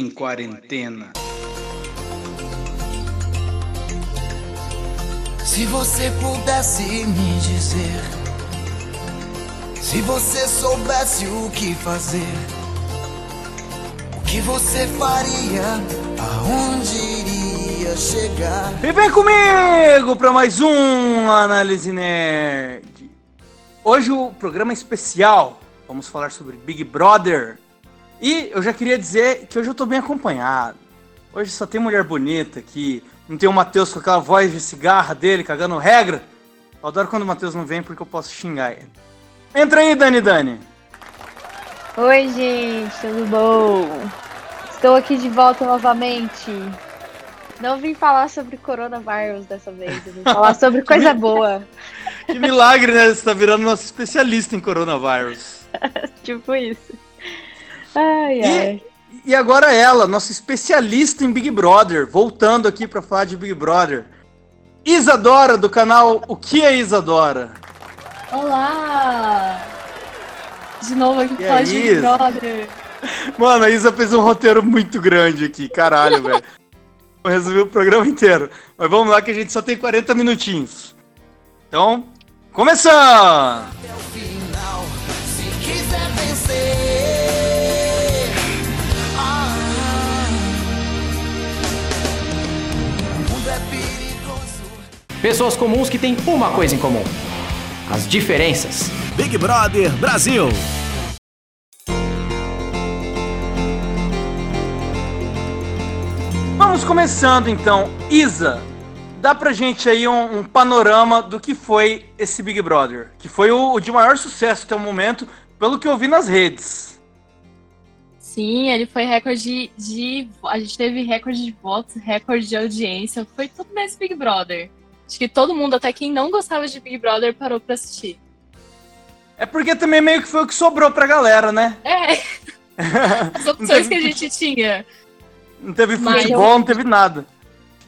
em quarentena. Se você pudesse me dizer, se você soubesse o que fazer, o que você faria, aonde iria chegar? E vem comigo para mais um Análise Nerd. Hoje o programa é especial. Vamos falar sobre Big Brother. E eu já queria dizer que hoje eu tô bem acompanhado. Hoje só tem mulher bonita aqui. Não tem o Matheus com aquela voz de cigarra dele, cagando regra. Eu adoro quando o Matheus não vem porque eu posso xingar ele. Entra aí, Dani Dani. Oi, gente, tudo bom? Estou aqui de volta novamente. Não vim falar sobre coronavírus dessa vez, vim falar sobre coisa boa. Que milagre, né? Você tá virando nosso especialista em coronavírus. tipo isso. Ai, ai. E agora ela, nossa especialista em Big Brother, voltando aqui para falar de Big Brother. Isadora, do canal O Que é Isadora? Olá! De novo aqui pra falar de Big Brother. Mano, a Isa fez um roteiro muito grande aqui, caralho, velho. Vou resumir o programa inteiro. Mas vamos lá que a gente só tem 40 minutinhos. Então, começando! Pessoas comuns que têm uma coisa em comum: as diferenças. Big Brother Brasil. Vamos começando então. Isa, dá pra gente aí um, um panorama do que foi esse Big Brother, que foi o, o de maior sucesso até o momento, pelo que eu vi nas redes. Sim, ele foi recorde de. A gente teve recorde de votos, recorde de audiência. Foi tudo nesse Big Brother. Acho que todo mundo, até quem não gostava de Big Brother, parou pra assistir. É porque também meio que foi o que sobrou pra galera, né? É, as opções que a gente tinha. Não teve futebol, não teve nada.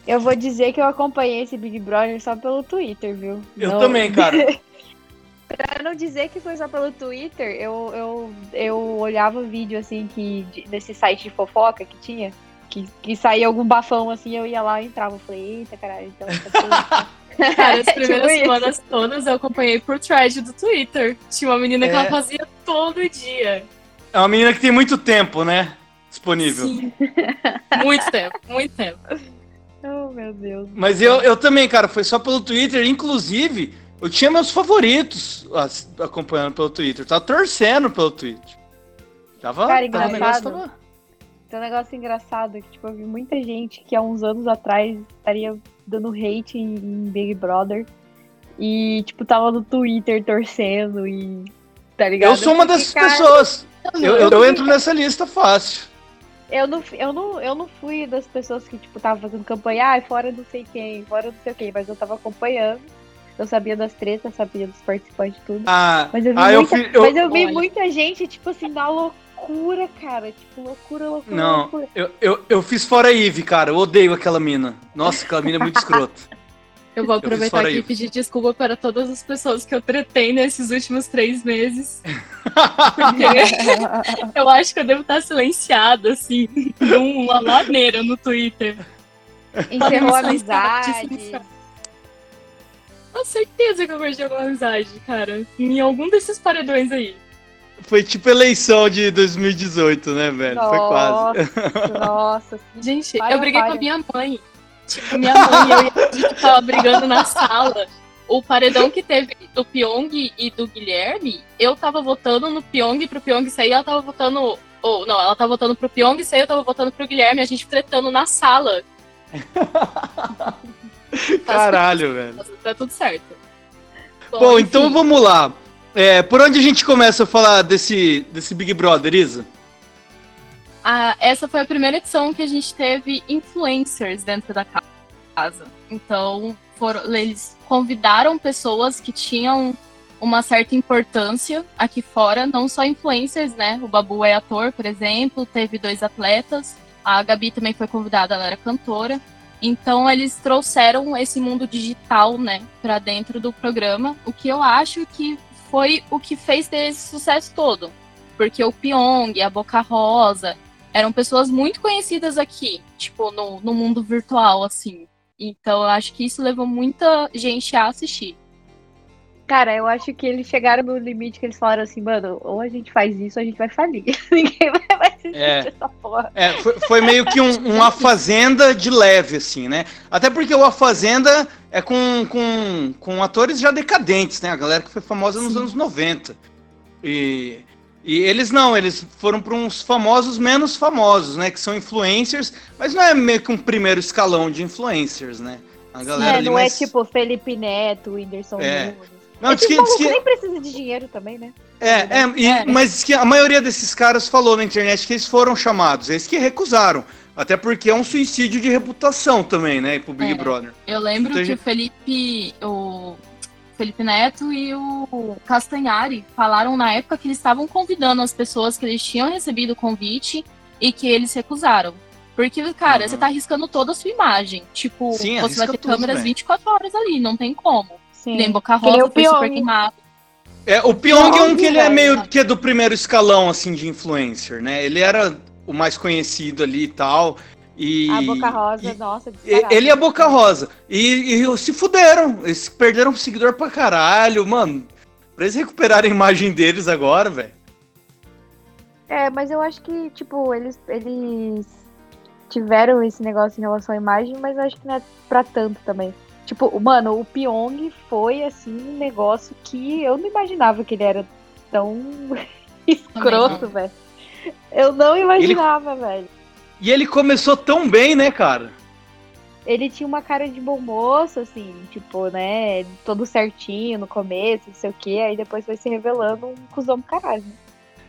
Eu vou dizer que eu acompanhei esse Big Brother só pelo Twitter, viu? Eu Não- também, cara. pra não dizer que foi só pelo Twitter, eu, eu, eu olhava vídeo assim que de- desse site de fofoca que tinha, que, que saía algum bafão assim, eu ia lá e entrava. Eu falei, eita caralho, então. tá tudo- Cara, as Tipo primeiras isso. semanas todas eu acompanhei por thread do Twitter. Tinha uma menina que É. ela fazia todo dia. É uma menina que tem muito tempo, né? Disponível. Sim. muito tempo, muito tempo. Oh, meu Deus. Mas eu, eu também, cara, foi só pelo Twitter. Inclusive, eu tinha meus favoritos acompanhando pelo Twitter. Tava torcendo pelo Twitter. Tava. Cara, tava, negócio tava- Tem um negócio engraçado que, tipo, eu vi muita gente que há uns anos atrás estaria dando hate em, em Big Brother. E, tipo, tava no Twitter torcendo e. Tá ligado? Eu sou uma dessas cara, pessoas. Eu, eu, eu eu- entro nessa lista fácil. Eu não, eu, não, eu não fui das pessoas que, tipo, tava fazendo campanha, ah, fora não sei quem, fora não sei o quem, mas eu tava acompanhando. Eu sabia das tretas, sabia dos participantes e tudo. Ah, Mas eu vi, ah, eu muita, fui. eu- mas eu vi Olha. muita gente, tipo assim, na loucura, cara. Tipo, loucura, loucura, Não, loucura. eu, eu, eu fiz fora a Eve, cara. Eu odeio aquela mina. Nossa, aquela mina é muito escrota. Eu vou aproveitar aqui e pedir desculpa para todas as pessoas que eu tretei nesses últimos três meses. Porque eu acho que eu devo estar silenciada, assim, numa ladeira no Twitter. Encerrou a amizade. Com certeza que eu perdi alguma amizade, cara. Em algum desses paredões aí. Foi tipo eleição de 2018, né, velho? Foi quase. Nossa, nossa. Gente, eu briguei com a minha mãe. Tipo, minha mãe e eu e a gente tava brigando na sala. O paredão que teve do Pyong e do Guilherme, eu tava votando no Pyong pro Pyong sair, ela tava votando. Ou, não, ela tava votando pro Pyong sair, eu tava votando pro Guilherme, a gente tretando na sala. Caralho, velho. Tá tudo certo. Bom, enfim. então vamos lá. É, por onde a gente começa a falar desse, desse Big Brother, Isa? Ah, essa foi a primeira edição que a gente teve influencers dentro da casa. Então, foram, eles convidaram pessoas que tinham uma certa importância aqui fora, não só influencers, né? O Babu é ator, por exemplo, teve dois atletas. A Gabi também foi convidada, ela era cantora. Então eles trouxeram esse mundo digital, né, para dentro do programa, o que eu acho que foi o que fez ter esse sucesso todo. Porque o Pyong, a Boca Rosa, eram pessoas muito conhecidas aqui, tipo, no, no mundo virtual, assim. Então eu acho que isso levou muita gente a assistir. Cara, eu acho que eles chegaram no limite que eles falaram assim, mano, ou a gente faz isso ou a gente vai falir. Ninguém vai mais assistir É. essa porra. É, foi, foi meio que um, um A Fazenda de leve, assim, né? Até porque o A Fazenda é com, com, com atores já decadentes, né? A galera que foi famosa nos Sim. anos 90. E, e eles não, eles foram para uns famosos menos famosos, né? Que são influencers, mas não é meio que um primeiro escalão de influencers, né? A galera É, ali não mais... é tipo Felipe Neto, Whindersson É. Nunes. Não, Esses que, diz povos que, nem precisa de dinheiro também, né? É, é, e- É. mas que a maioria desses caras falou na internet que eles foram chamados, eles que recusaram. Até porque é um suicídio de reputação também, né, pro Big É. Brother. Eu lembro Então, que o Felipe, o Felipe Neto e o Castanhari falaram na época que eles estavam convidando as pessoas que eles tinham recebido o convite e que eles recusaram. Porque, cara, Uhum. você tá arriscando toda a sua imagem. Tipo, Sim, você vai ter tudo, câmeras velho. 24 horas ali, não tem como. Sim. Nem Boca Que Rosa o foi super queimado. É, o Pyong é um que ele é velho. meio que é do primeiro escalão, assim, de influencer, né? Ele era o mais conhecido ali e tal. E, A Boca Rosa, e- nossa, e- disparado. ele é Boca Rosa. E, e se fuderam. Eles perderam seguidor pra caralho, mano. Pra eles recuperarem a imagem deles agora, velho. É, mas eu acho que, tipo, eles, eles tiveram esse negócio em relação à imagem, mas eu acho que não é pra tanto também. Tipo, mano, o Pyong foi, assim, um negócio que eu não imaginava que ele era tão escroto, velho. Eu não imaginava, velho. E ele começou tão bem, né, cara? Ele tinha uma cara de bom moço, assim, tipo, né, todo certinho no começo, não sei o quê, aí depois foi se revelando um cuzão do caralho. né?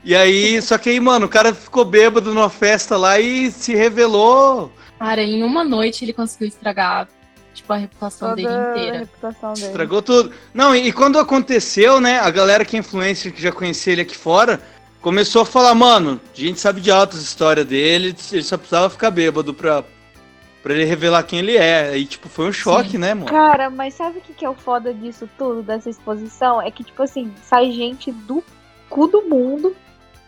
E aí, só que aí, mano, o cara ficou bêbado numa festa lá e se revelou. Cara, em uma noite ele conseguiu estragar, tipo, a reputação dele Toda a inteira. reputação dele. Estragou tudo. Não, e, e quando aconteceu, né, a galera que é influencer, que já conhecia ele aqui fora, começou a falar, mano, a gente sabe de altas histórias dele, ele só precisava ficar bêbado pra, pra ele revelar quem ele é. Aí, tipo, foi um choque, Sim. né, mano? Cara, mas sabe o que, que é o foda disso tudo, dessa exposição? É que, tipo assim, sai gente do cu do mundo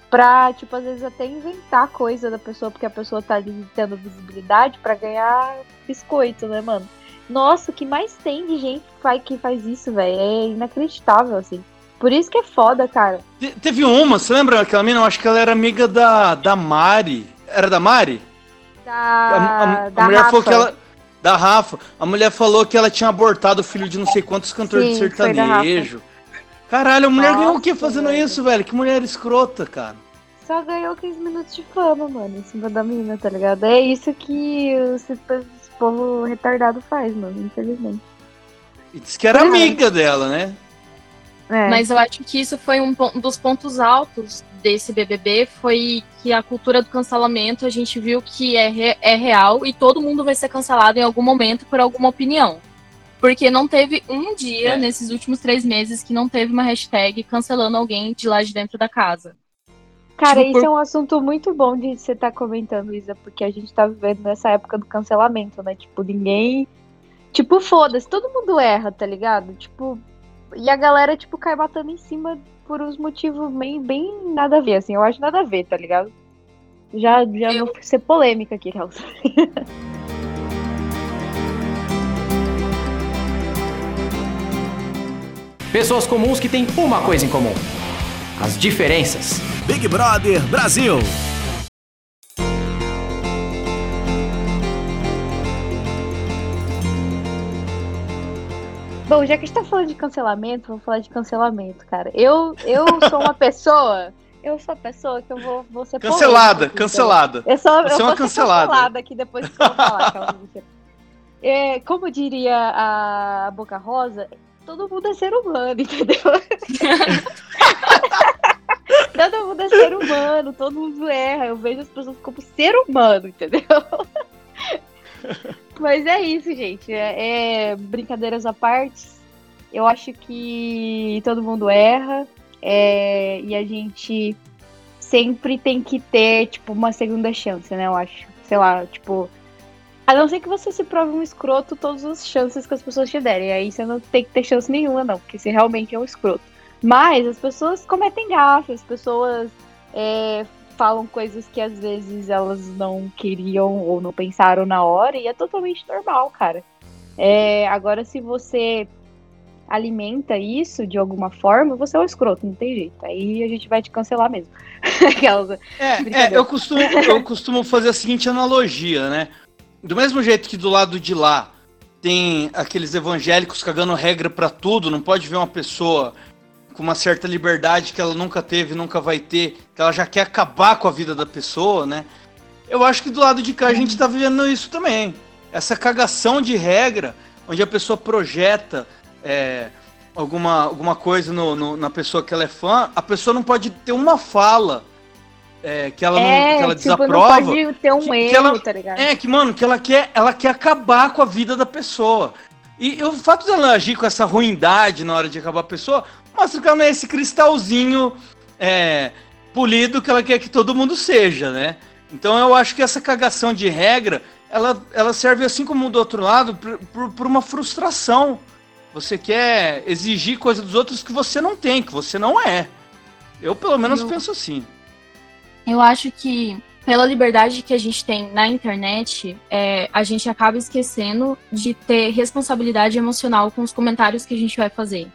pra, tipo, às vezes até inventar coisa da pessoa, porque a pessoa tá ali tendo visibilidade pra ganhar biscoito, né, mano? Nossa, o que mais tem de gente que faz, que faz isso, velho? É inacreditável, assim. Por isso que é foda, cara. Te- Teve uma, você lembra aquela mina? Eu acho que ela era amiga da, da Mari. Era da Mari? Da, A, a- a da mulher falou Rafa. que ela. Da Rafa. A mulher falou que ela tinha abortado o filho de não sei quantos cantores de Sim, da sertanejo. Caralho, a mulher ganhou o quê Nossa, fazendo velho. isso, velho? Que mulher escrota, cara. Só ganhou 15 minutos de fama, mano, em cima da mina, tá ligado? É isso que esse povo retardado faz, mano, infelizmente. E disse que era Uhum. amiga dela, né? É. Mas eu acho que isso foi um um dos pontos altos desse BBB, foi que a cultura do cancelamento a gente viu que é, re- é real e todo mundo vai ser cancelado em algum momento por alguma opinião. Porque não teve um dia É. nesses últimos três meses que não teve uma hashtag cancelando alguém de lá de dentro da casa. Cara, tipo, isso por- é um assunto muito bom de você estar comentando, Isa, porque a gente tá vivendo nessa época do cancelamento, né? Tipo, ninguém. Tipo, foda-se, todo mundo erra, tá ligado? Tipo. E a galera, tipo, cai matando em cima por uns motivos bem, bem nada a ver, assim. Eu acho nada a ver, tá ligado? Já, já Eu- vou ser polêmica aqui, Helsa. Pessoas comuns que têm uma coisa em comum: as diferenças. Big Brother Brasil. Bom, já que a gente tá falando de cancelamento, vou falar de cancelamento, cara. Eu, eu sou uma pessoa. Eu sou a pessoa que eu vou, vou ser Cancelada, polêmica aqui, cancelada. Eu sou, Você eu é uma vou ser cancelada. cancelada aqui depois que eu vou falar. calma, mentira. É, como diria a Boca Rosa, todo mundo é ser humano, entendeu? todo mundo é ser humano, todo mundo erra. Eu vejo as pessoas como ser humano, entendeu? Mas é isso, gente. É, é brincadeiras à parte. Eu acho que todo mundo erra. é, e a gente sempre tem que ter, tipo, uma segunda chance, né? Eu acho. Sei lá, tipo. A não ser que você se prove um escroto todas as chances que as pessoas te derem. Aí você não tem que ter chance nenhuma, não, porque você realmente é um escroto. Mas as pessoas cometem gafes, as pessoas é, falam coisas que às vezes elas não queriam ou não pensaram na hora e é totalmente normal, cara. É, agora, se você alimenta isso de alguma forma, você é um escroto, não tem jeito. Aí a gente vai te cancelar mesmo. É, é, eu, costumo, eu costumo fazer a seguinte analogia, né? Do mesmo jeito que do lado de lá tem aqueles evangélicos cagando regra pra tudo, não pode ver uma pessoa com uma certa liberdade que ela nunca teve, nunca vai ter, que ela já quer acabar com a vida da pessoa, né? Eu acho que do lado de cá a gente tá vivendo isso também. Essa cagação de regra, onde a pessoa projeta é, alguma, alguma coisa no- no- na pessoa que ela é fã, a pessoa não pode ter uma fala é, que ela, não, que ela tipo, não desaprova. pode ter um que- que erro, ela- tá ligado? É, que, mano, que ela quer, ela quer acabar com a vida da pessoa. E o fato dela agir com essa ruindade na hora de acabar a pessoa, mostra que ela não é esse cristalzinho é, polido que ela quer que todo mundo seja, né? Então eu acho que essa cagação de regra, ela, ela serve assim como do outro lado, por, uma frustração. Você quer exigir coisa dos outros que você não tem, que você não é. Eu pelo menos Eu- penso assim. Eu acho que pela liberdade que a gente tem na internet, é, a gente acaba esquecendo de ter responsabilidade emocional com os comentários que a gente vai fazer.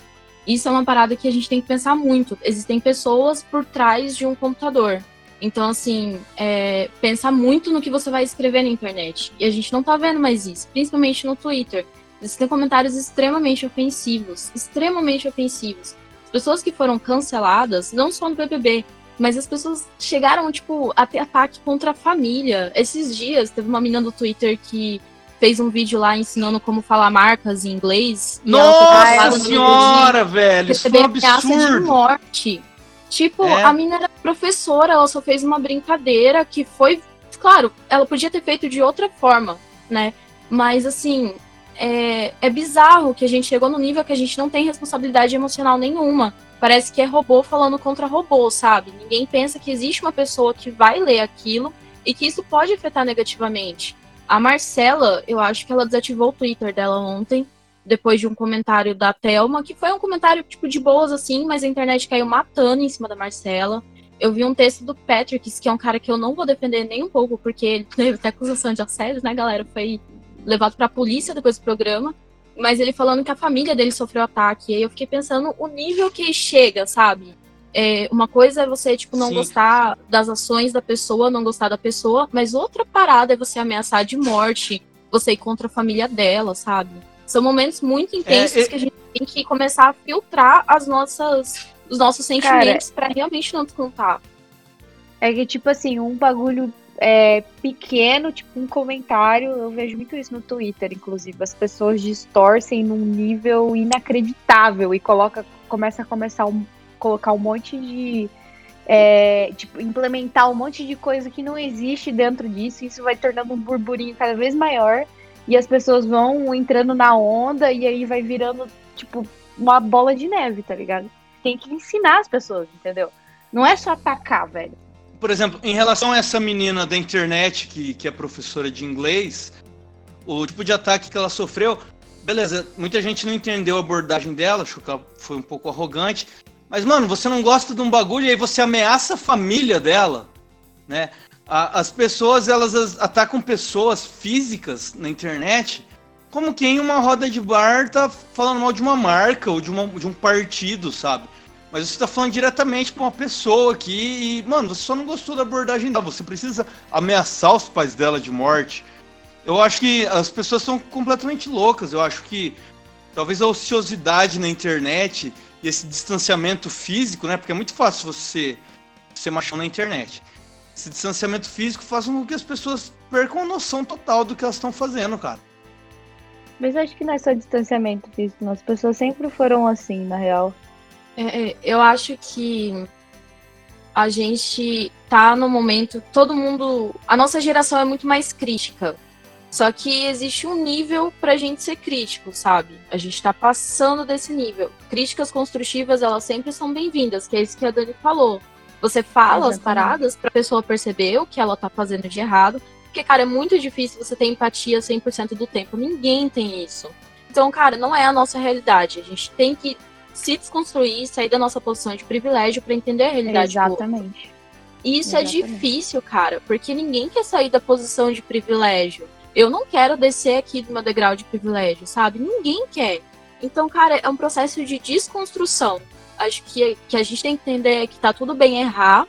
Isso é uma parada que a gente tem que pensar muito. Existem pessoas por trás de um computador. Então, assim, é, pensar muito no que você vai escrever na internet. E a gente não tá vendo mais isso, principalmente no Twitter. Existem comentários extremamente ofensivos, extremamente ofensivos. As pessoas que foram canceladas, não só no BBB, mas as pessoas chegaram, tipo, a ter ataque contra a família. Esses dias, teve uma menina do Twitter que fez um vídeo lá ensinando como falar marcas em inglês. Nossa no senhora, velho, isso foi um ameaça de absurdo. morte. Tipo, É. a menina era professora, ela só fez uma brincadeira que foi. Claro, ela podia ter feito de outra forma, né? Mas assim, é, é bizarro que a gente chegou no nível que a gente não tem responsabilidade emocional nenhuma. Parece que é robô falando contra robô, sabe? Ninguém pensa que existe uma pessoa que vai ler aquilo e que isso pode afetar negativamente. A Marcela, eu acho que ela desativou o Twitter dela ontem, depois de um comentário da Thelma, que foi um comentário tipo de boas assim, mas a internet caiu matando em cima da Marcela. Eu vi um texto do Patrick, que é um cara que eu não vou defender nem um pouco, porque ele teve até acusação de assédio, né, galera? Foi levado pra polícia depois do programa. Mas ele falando que a família dele sofreu ataque. E aí eu fiquei pensando o nível que chega, sabe? É, uma coisa é você, tipo, não Sim. gostar das ações da pessoa, não gostar da pessoa, mas outra parada é você ameaçar de morte, você ir contra a família dela, sabe? São momentos muito intensos É, é- que a gente tem que começar a filtrar as nossas, os nossos sentimentos pra realmente não descontar. É que, tipo assim, um bagulho é, pequeno, tipo um comentário, eu vejo muito isso no Twitter, inclusive. As pessoas distorcem num nível inacreditável e coloca, começa a começar um, colocar um monte de. é, tipo, implementar um monte de coisa que não existe dentro disso, isso vai tornando um burburinho cada vez maior, e as pessoas vão entrando na onda, e aí vai virando, tipo, uma bola de neve, tá ligado? Tem que ensinar as pessoas, entendeu? Não é só atacar, velho. Por exemplo, em relação a essa menina da internet que, que é professora de inglês, o tipo de ataque que ela sofreu, beleza, muita gente não entendeu a abordagem dela, achou que ela foi um pouco arrogante. Mas, mano, você não gosta de um bagulho e aí você ameaça a família dela, né? A- as pessoas, elas as- atacam pessoas físicas na internet como quem em uma roda de bar tá falando mal de uma marca ou de, uma, de um partido, sabe? Mas você tá falando diretamente pra uma pessoa aqui e, mano, você só não gostou da abordagem dela. Você precisa ameaçar os pais dela de morte. Eu acho que as pessoas são completamente loucas. Eu acho que talvez a ociosidade na internet e esse distanciamento físico, né? Porque é muito fácil você ser machão na internet. Esse distanciamento físico faz com que as pessoas percam a noção total do que elas estão fazendo, cara. Mas eu acho que não é só distanciamento físico, não. As pessoas sempre foram assim, na real. É, é, eu acho que a gente tá no momento, todo mundo, a nossa geração é muito mais crítica. Só que existe um nível pra gente ser crítico, sabe? A gente tá passando desse nível. Críticas construtivas, elas sempre são bem-vindas, que é isso que a Dani falou. Você fala as Exatamente. paradas pra pessoa perceber o que ela tá fazendo de errado. Porque, cara, é muito difícil você ter empatia 100% do tempo. Ninguém tem isso. Então, cara, não é a nossa realidade. A gente tem que se desconstruir, sair da nossa posição de privilégio pra entender a realidade. Exatamente. E isso é Exatamente. difícil, cara, porque ninguém quer sair da posição de privilégio. Eu não quero descer aqui do meu degrau de privilégio, sabe? Ninguém quer. Então, cara, é um processo de desconstrução. Acho que, que a gente tem que entender que tá tudo bem errar,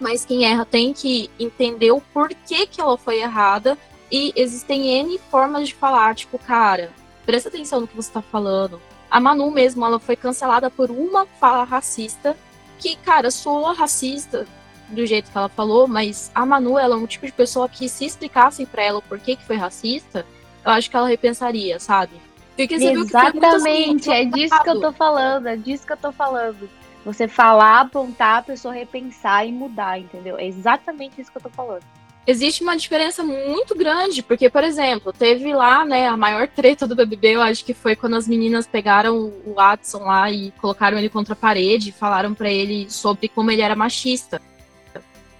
mas quem erra tem que entender o porquê que ela foi errada. E existem N formas de falar, tipo, cara, presta atenção no que você tá falando. A Manu mesmo, ela foi cancelada por uma fala racista, que, cara, soa racista do jeito que ela falou, mas a Manu, ela é um tipo de pessoa que se explicassem pra ela o porquê que foi racista, eu acho que ela repensaria, sabe? Porque você viu que Exatamente, é disso que eu tô falando, é disso que eu tô falando. Você falar, apontar, a pessoa repensar e mudar, entendeu? É exatamente isso que eu tô falando. existe uma diferença muito grande, porque, por exemplo, teve lá, né, a maior treta do BBB, eu acho que foi quando as meninas pegaram o Watson lá e colocaram ele contra a parede e falaram pra ele sobre como ele era machista.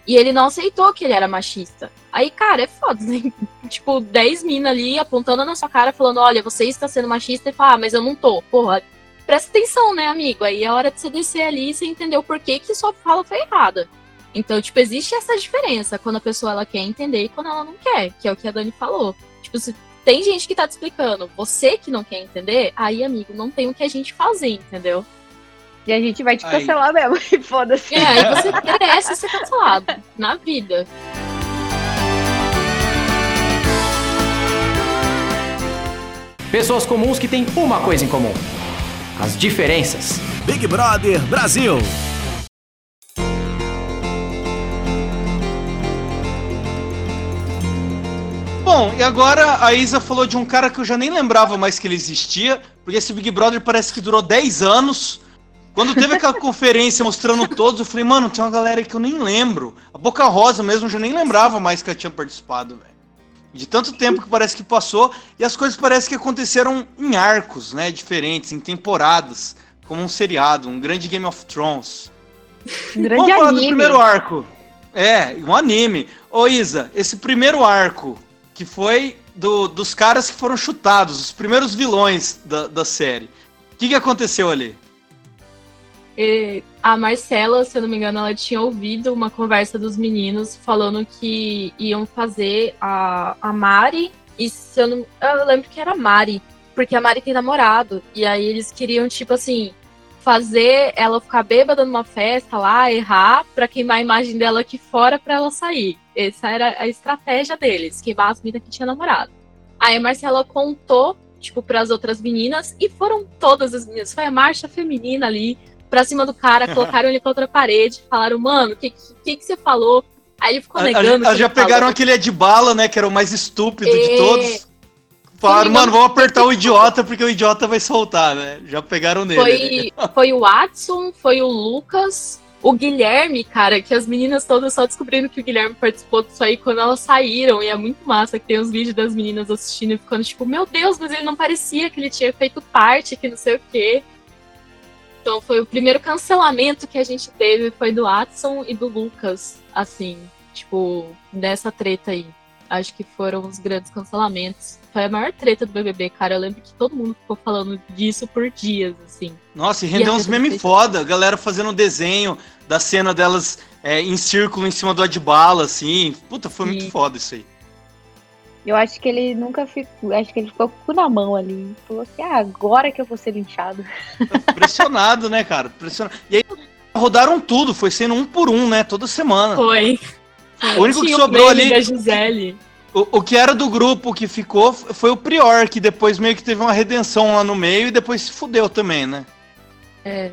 E ele não aceitou que ele era machista. Aí, cara, é foda, né? tipo, 10 minas ali apontando na sua cara, falando: olha, você está sendo machista, e fala, ah, mas eu não tô. Porra, presta atenção, né, amigo? Aí é hora de você descer ali e você entender o porquê que sua fala foi errada. Então, tipo, existe essa diferença quando a pessoa ela quer entender e quando ela não quer, que é o que a Dani falou. Tipo, se tem gente que tá te explicando, você que não quer entender, aí, amigo, não tem o que a gente fazer, entendeu? E a gente vai te Aí. cancelar mesmo, e foda-se. É, aí você merece ser cancelado na vida. Pessoas comuns que têm uma coisa em comum: as diferenças. Big Brother Brasil. Bom, e agora a Isa falou de um cara que eu já nem lembrava mais que ele existia, porque esse Big Brother parece que durou 10 anos. Quando teve aquela conferência mostrando todos, eu falei, mano, tem uma galera que eu nem lembro. A Boca Rosa mesmo, eu já nem lembrava mais que ela tinha participado, velho. De tanto tempo que parece que passou, e as coisas parecem que aconteceram em arcos, né, diferentes, em temporadas, como um seriado, um grande Game of Thrones. Um grande Vamos falar do anime. primeiro arco. É, um anime. Ô Isa, esse primeiro arco, que foi do- dos caras que foram chutados, os primeiros vilões da, da série. O que, que aconteceu ali? A Marcela, se eu não me engano, ela tinha ouvido uma conversa dos meninos falando que iam fazer a, a Mari. E se eu não. Eu lembro que era Mari. Porque a Mari tem namorado. E aí eles queriam, tipo assim, fazer ela ficar bêbada numa festa lá, errar, pra queimar a imagem dela aqui fora pra ela sair. Essa era a estratégia deles, queimar as meninas que tinha namorado. Aí a Marcela contou, tipo, pras outras meninas, e foram todas as meninas. Foi a marcha feminina ali, pra cima do cara, colocaram ele contra a parede, falaram, mano, o que, que, que você falou? Aí ele ficou A- a- negando. a- que já ele falou. pegaram aquele de bala, né? Que era o mais estúpido de É. todos. Falaram, Sim, mano, vamos apertar o idiota porque o idiota vai soltar, né? Já pegaram nele. Foi, foi o Watson, foi o Lucas, o Guilherme, cara, que as meninas todas só descobrindo que o Guilherme participou disso aí quando elas saíram. E é muito massa que tem os vídeos das meninas assistindo e ficando tipo, meu Deus, mas ele não parecia que ele tinha feito parte, que não sei o quê. Então foi o primeiro cancelamento que a gente teve, foi do Watson e do Lucas, assim, tipo, dessa treta aí. Acho que foram os grandes cancelamentos. Foi a maior treta do BBB, cara. Eu lembro que todo mundo ficou falando disso por dias, assim. Nossa, e rendeu uns memes foda. A galera fazendo um desenho da cena delas é, em círculo em cima do Adbala, assim. Puta, foi muito Sim. foda isso aí. Eu acho que ele nunca ficou. Acho que ele ficou com o cu na mão ali. Falou assim: ah, agora que eu vou ser linchado. Pressionado, né, cara? Pressionado. E aí rodaram tudo, foi sendo um por um, né? Toda semana. Foi. O único que Tinha o sobrou ali- da Gisele. O, o que era do grupo que ficou foi o Prior, que depois meio que teve uma redenção lá no meio e depois se fudeu também, né? É.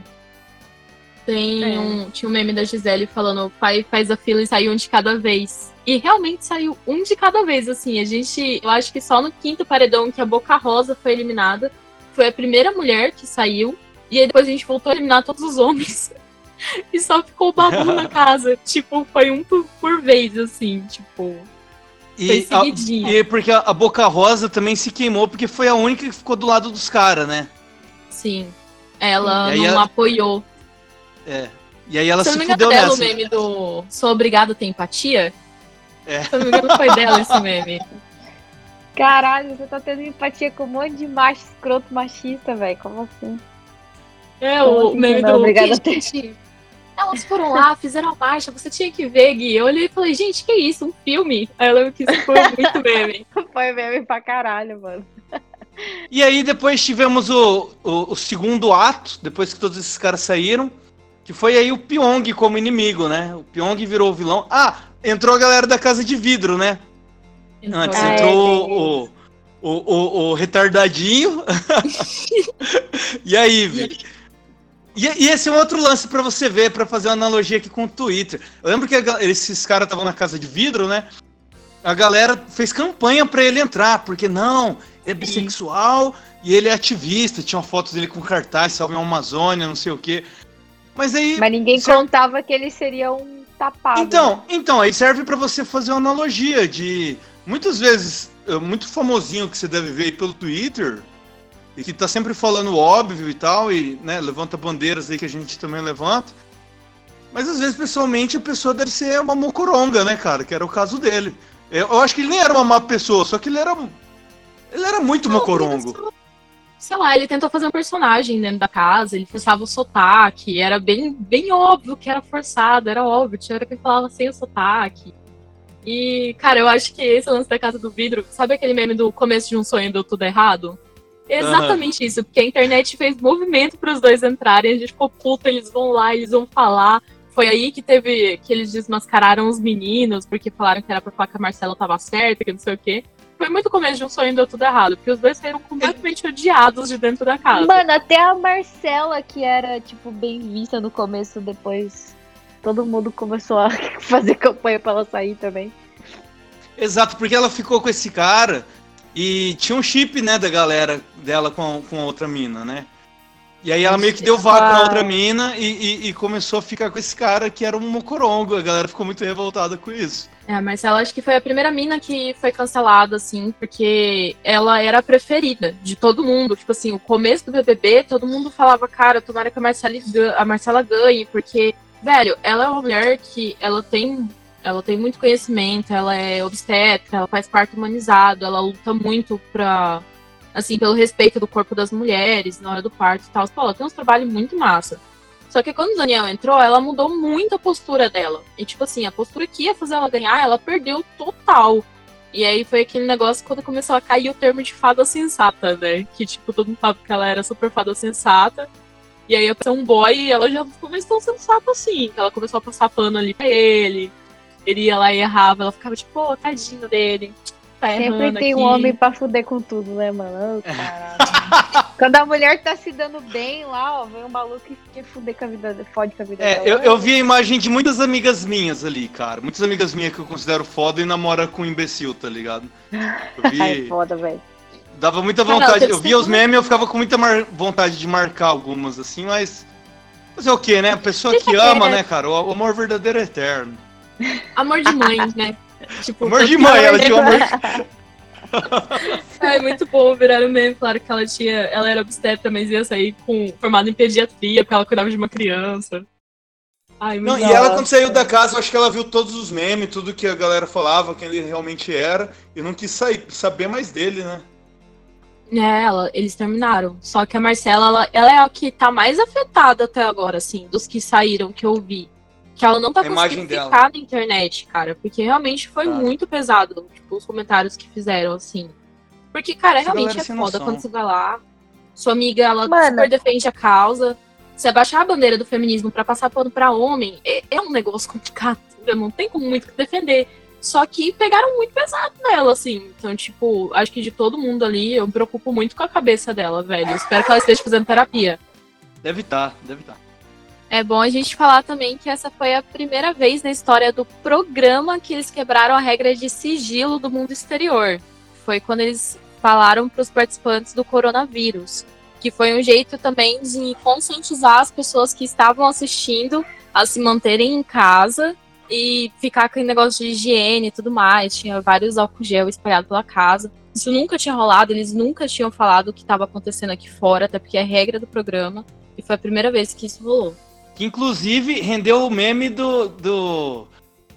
Tem É. um, tinha um meme da Gisele falando, pai faz a fila e sai um de cada vez. E realmente saiu um de cada vez, assim. A gente, eu acho que só no quinto paredão que a Boca Rosa foi eliminada, foi a primeira mulher que saiu. E aí depois a gente voltou a eliminar todos os homens. e só ficou o Babu na casa. Tipo, foi um por, por vez, assim, tipo. E, Foi a- e porque a, Boca Rosa também se queimou porque foi a única que ficou do lado dos caras, né? Sim. Ela não apoiou. É. E aí ela Se eu se não me engano dela o meme do Sou obrigado a ter empatia. É. Se eu não me engano foi dela esse meme. Caralho, você tá tendo empatia com um monte de macho escroto machista, velho. Como assim? É, Como o assim, meme não, do obrigada que, a ter- gente, Elas foram lá, fizeram a marcha, você tinha que ver, Gui. Eu olhei e falei, gente, que isso? Um filme? Aí eu lembro que isso foi muito meme. Foi meme pra caralho, mano. E aí depois tivemos o, o, o segundo ato, depois que todos esses caras saíram, que foi aí o Pyong como inimigo, né? O Pyong virou o vilão. Ah, entrou a galera da Casa de Vidro, né? Antes Ah, é, entrou o, o, o, o retardadinho. e aí, velho? E, e esse é um outro lance pra você ver, pra fazer uma analogia aqui com o Twitter. Eu lembro que a esses caras estavam na Casa de Vidro, né? A galera fez campanha pra ele entrar, porque não, ele é bissexual e ele é ativista. Tinha fotos dele com cartaz, salve a Amazônia, não sei o quê. Mas aí. Mas ninguém Só- contava que ele seria um tapado. Então, então, aí serve pra você fazer uma analogia de muitas vezes, é, muito famosinho que você deve ver aí pelo Twitter, e que tá sempre falando óbvio e tal, e né, levanta bandeiras aí que a gente também levanta. Mas às vezes, pessoalmente, a pessoa deve ser uma mocoronga, né, cara? Que era o caso dele. Eu, acho que ele nem era uma má pessoa, só que ele era. Ele era muito mocorongo. Sei lá, ele tentou fazer um personagem dentro da casa, ele forçava o sotaque, era bem, bem óbvio que era forçado, era óbvio, tinha hora que ele falava sem o sotaque. E, cara, eu acho que esse lance da casa do vidro, sabe aquele meme do começo de um sonho deu tudo errado? É exatamente isso, porque a internet fez movimento para os dois entrarem, a gente ficou puta, eles vão lá, eles vão falar. Foi aí que teve que eles desmascararam os meninos, porque falaram que era pra falar que a Marcela tava certa, que não sei o quê. Foi muito começo de um sonho deu tudo errado, porque os dois saíram completamente odiados de dentro da casa. Mano, até a Marcela, que era, tipo, bem vista no começo, depois todo mundo começou a fazer campanha pra ela sair também. Exato, porque ela ficou com esse cara e tinha um chip, né, da galera dela com, com a outra mina, né? E aí ela meio que deu vaga na outra mina e, e- e começou a ficar com esse cara que era um mocorongo. A galera ficou muito revoltada com isso. É, a Marcela acho que foi a primeira mina que foi cancelada, assim, porque ela era a preferida de todo mundo. Tipo assim, o começo do BBB, todo mundo falava, cara, tomara que a Marcela, a Marcela ganhe, porque, velho, ela é uma mulher que ela tem, ela tem muito conhecimento, ela é obstetra, ela faz parto humanizado, ela luta muito pra, assim, pelo respeito do corpo das mulheres na hora do parto e tal. Pô, ela tem uns trabalhos muito massa. Só que quando o Daniel entrou, ela mudou muito a postura dela. E, tipo assim, a postura que ia fazer ela ganhar, ela perdeu total. E aí foi aquele negócio quando começou a cair o termo de fada sensata, né? Que, tipo, todo mundo falava que ela era super fada sensata. E aí apareceu um boy e ela já ficou mais tão sensata assim. Ela começou a passar pano ali pra ele. Ele ia lá e errava. Ela ficava tipo, pô, tadinho dele. Tá Sempre tem aqui. um homem pra fuder com tudo, né, mano? Caralho. Quando a mulher tá se dando bem lá, ó, vem um maluco que quer fuder com a vida, fode com a vida É, dela. eu, eu vi a imagem de muitas amigas minhas ali, cara. Muitas amigas minhas que eu considero foda e namora com um imbecil, tá ligado? Eu Ai, vi. foda, velho. Dava muita Cara, vontade. deve Eu via os memes eu ficava com muita mar- vontade de marcar algumas, assim, mas. Fazer o quê, né? A pessoa que ama, né, cara? O amor verdadeiro é eterno. Amor de mãe, né? Tipo, Amor de mãe, ela tinha um amor. É muito bom virar um meme. Claro que ela tinha. Ela era obstetra, mas ia sair com formada em pediatria, porque ela cuidava de uma criança. Ai, Não, e ela, quando saiu da casa, eu acho que ela viu todos os memes, tudo que a galera falava, quem ele realmente era, e não quis sair, saber mais dele, né? É, ela, eles terminaram. Só que a Marcela, ela, ela é a que tá mais afetada até agora, assim, dos que saíram, que eu vi. Que ela não tá conseguindo dela. ficar na internet, cara. Porque realmente foi Tá. muito pesado, tipo, os comentários que fizeram, assim. Porque, cara, Essa realmente é foda noção. quando você vai lá. Sua amiga, ela Mano. super defende a causa. Você abaixar a bandeira do feminismo pra passar pano pra homem é, é um negócio complicado. Não tem como muito que defender. Só que pegaram muito pesado nela, assim. Então, tipo, acho que de todo mundo ali, eu me preocupo muito com a cabeça dela, velho. Eu espero que ela esteja fazendo terapia. Deve estar, deve estar. É bom a gente falar também que essa foi a primeira vez na história do programa que eles quebraram a regra de sigilo do mundo exterior. Foi quando eles falaram para os participantes do coronavírus, que foi um jeito também de conscientizar as pessoas que estavam assistindo a se manterem em casa e ficar com negócio de higiene e tudo mais. Tinha vários álcool gel espalhados pela casa. Isso nunca tinha rolado, eles nunca tinham falado o que estava acontecendo aqui fora, até porque é regra do programa. E foi a primeira vez que isso rolou. Que inclusive rendeu o meme do. do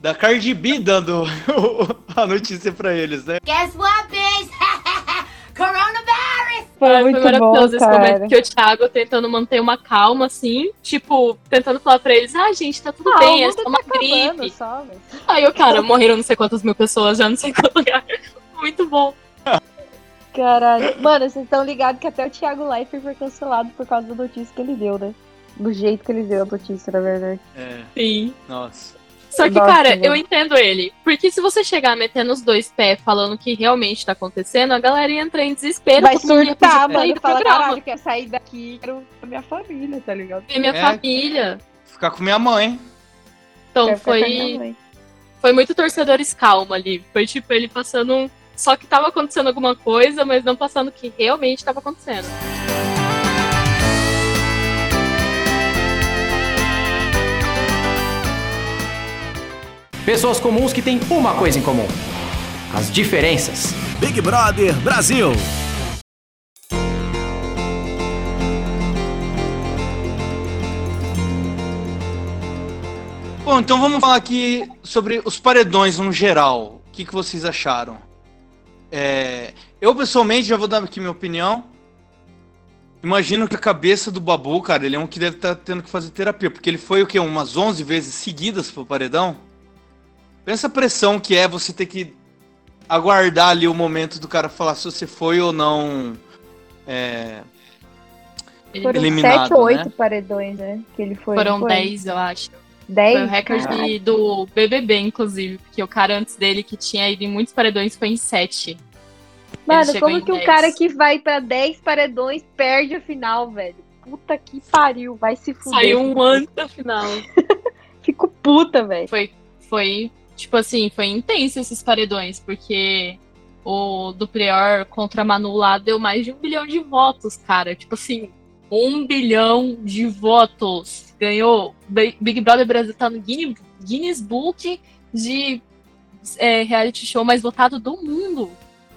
da Cardi B dando a notícia pra eles, né? Guess what, bitch? Coronavirus! Foi muito foi maravilhoso bom, esse cara. momento que o Thiago tentando manter uma calma, assim, tipo, tentando falar pra eles, ah, gente, tá tudo Ah, bem, é só tá uma acabando gripe. velho. Aí o cara, morreram não sei quantas mil pessoas, já não sei qual lugar. Muito bom. Caralho. Mano, vocês estão ligados que até o Thiago Leifert foi cancelado por causa da notícia que ele deu, né? Do jeito que ele deu a notícia, na verdade. É, Sim. nossa. Só que, Nossa, cara, mano. eu entendo ele. Porque se você chegar metendo os dois pés falando o que realmente tá acontecendo, a galera ia entrar em desespero. Vai surtar, mano. do Fala, caralho, quer sair daqui, quero a minha família, tá ligado? Ver minha É. família. Ficar com minha mãe. Então Quero foi, mãe. foi muito torcedores calma ali. Foi tipo ele passando. um- Só que tava acontecendo alguma coisa, mas não passando o que realmente tava acontecendo. Pessoas comuns que têm uma coisa em comum: as diferenças. Big Brother Brasil. Bom, então vamos falar aqui sobre os paredões no geral. O que, que vocês acharam? É, eu, pessoalmente, já vou dar aqui minha opinião. Imagino que a cabeça do Babu, cara, ele é um que deve estar tendo que fazer terapia, porque ele foi o quê? Umas 11 vezes seguidas pro paredão? Pensa a pressão que é você ter que aguardar ali o momento do cara falar se você foi ou não. É, Foram eliminado, sete ou oito né? paredões, né? Que ele foi. Foram não foi? 10, eu acho. Dez? Foi o recorde do BBB, inclusive. Porque o cara antes dele, que tinha ido em muitos paredões, foi em 7. Mano, como que um 10. cara que vai pra 10 paredões perde a final, velho? Puta que pariu, vai se fuder. Saiu um ano da final. Fico puta, velho. Foi, foi, tipo assim, foi intenso esses paredões, porque o do Prior contra a Manu lá deu mais de um bilhão de votos, cara. Tipo assim, um bilhão de votos. Ganhou. Bi- Big Brother Brasil tá no Guinness, Guinness Book de é, reality show mais votado do mundo.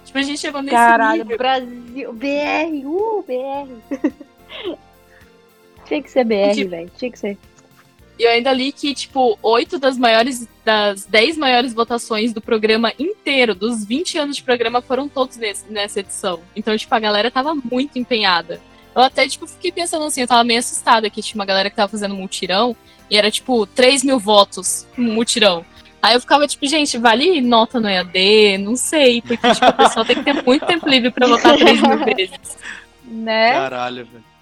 Tipo, a gente chegou nesse Caralho, nível. Brasil. BR, uh, BR. Tinha que ser BR, Tipo- velho. Tinha que ser. E eu ainda li que, tipo, oito das maiores, das dez maiores votações do programa inteiro, dos 20 anos de programa, foram todos nesse, nessa edição. Então, tipo, a galera tava muito empenhada. Eu até, tipo, fiquei pensando assim, eu tava meio assustada que tinha uma galera que tava fazendo mutirão e era, tipo, 3 mil votos no mutirão. Aí eu ficava, tipo, gente, vale nota no EAD? Não sei, porque, tipo, a pessoa tem que ter muito tempo livre pra votar 3 mil vezes. Né? Caralho, velho.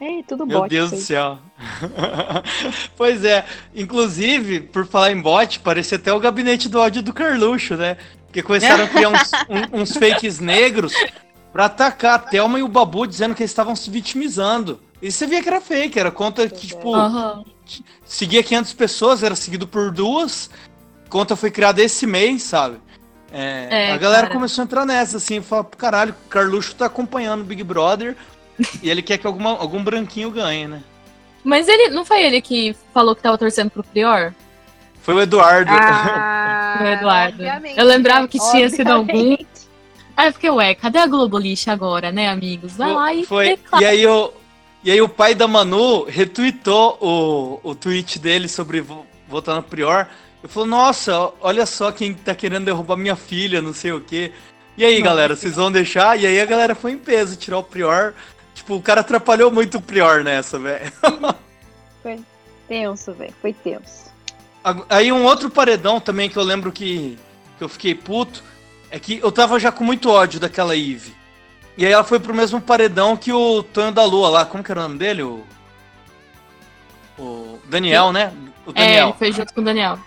É, tudo Meu bot. Deus do céu. pois é. Inclusive, por falar em bot, parecia até o gabinete do ódio do Carluxo, né? Porque começaram a criar uns, um- uns fakes negros pra atacar a Thelma e o Babu dizendo que eles estavam se vitimizando. E você via que era fake, era conta que, tipo, Aham. seguia 500 pessoas, era seguido por duas. Conta foi criada esse mês, sabe? É, É, a galera cara. começou a entrar nessa, assim, falar, caralho, o Carluxo tá acompanhando o Big Brother e ele quer que alguma, algum branquinho ganhe, né? Mas ele, não foi ele que falou que tava torcendo pro Prior? Foi o Eduardo. Ah, O Eduardo. obviamente, Eu lembrava que tinha sido algum. Obviamente. Aí eu fiquei, ué, cadê a Globoliche agora, né, amigos? Vai lá e Foi. declara. E aí, o, e aí o pai da Manu retweetou o, o tweet dele sobre vo- votar no Prior. E falou, nossa, olha só quem tá querendo derrubar minha filha, não sei o quê. E aí, Nossa. galera, vocês vão deixar? E aí a galera foi em peso tirar o Prior. Tipo, o cara atrapalhou muito o Prior nessa, velho. Tenso, velho. Foi tenso. Aí um outro paredão também que eu lembro que, que eu fiquei puto é que eu tava já com muito ódio daquela Eve. E aí ela foi pro mesmo paredão que o Tonho da Lua lá. Como que era o nome dele? O, o Daniel, né? O É, Daniel. ele fez junto com o Daniel.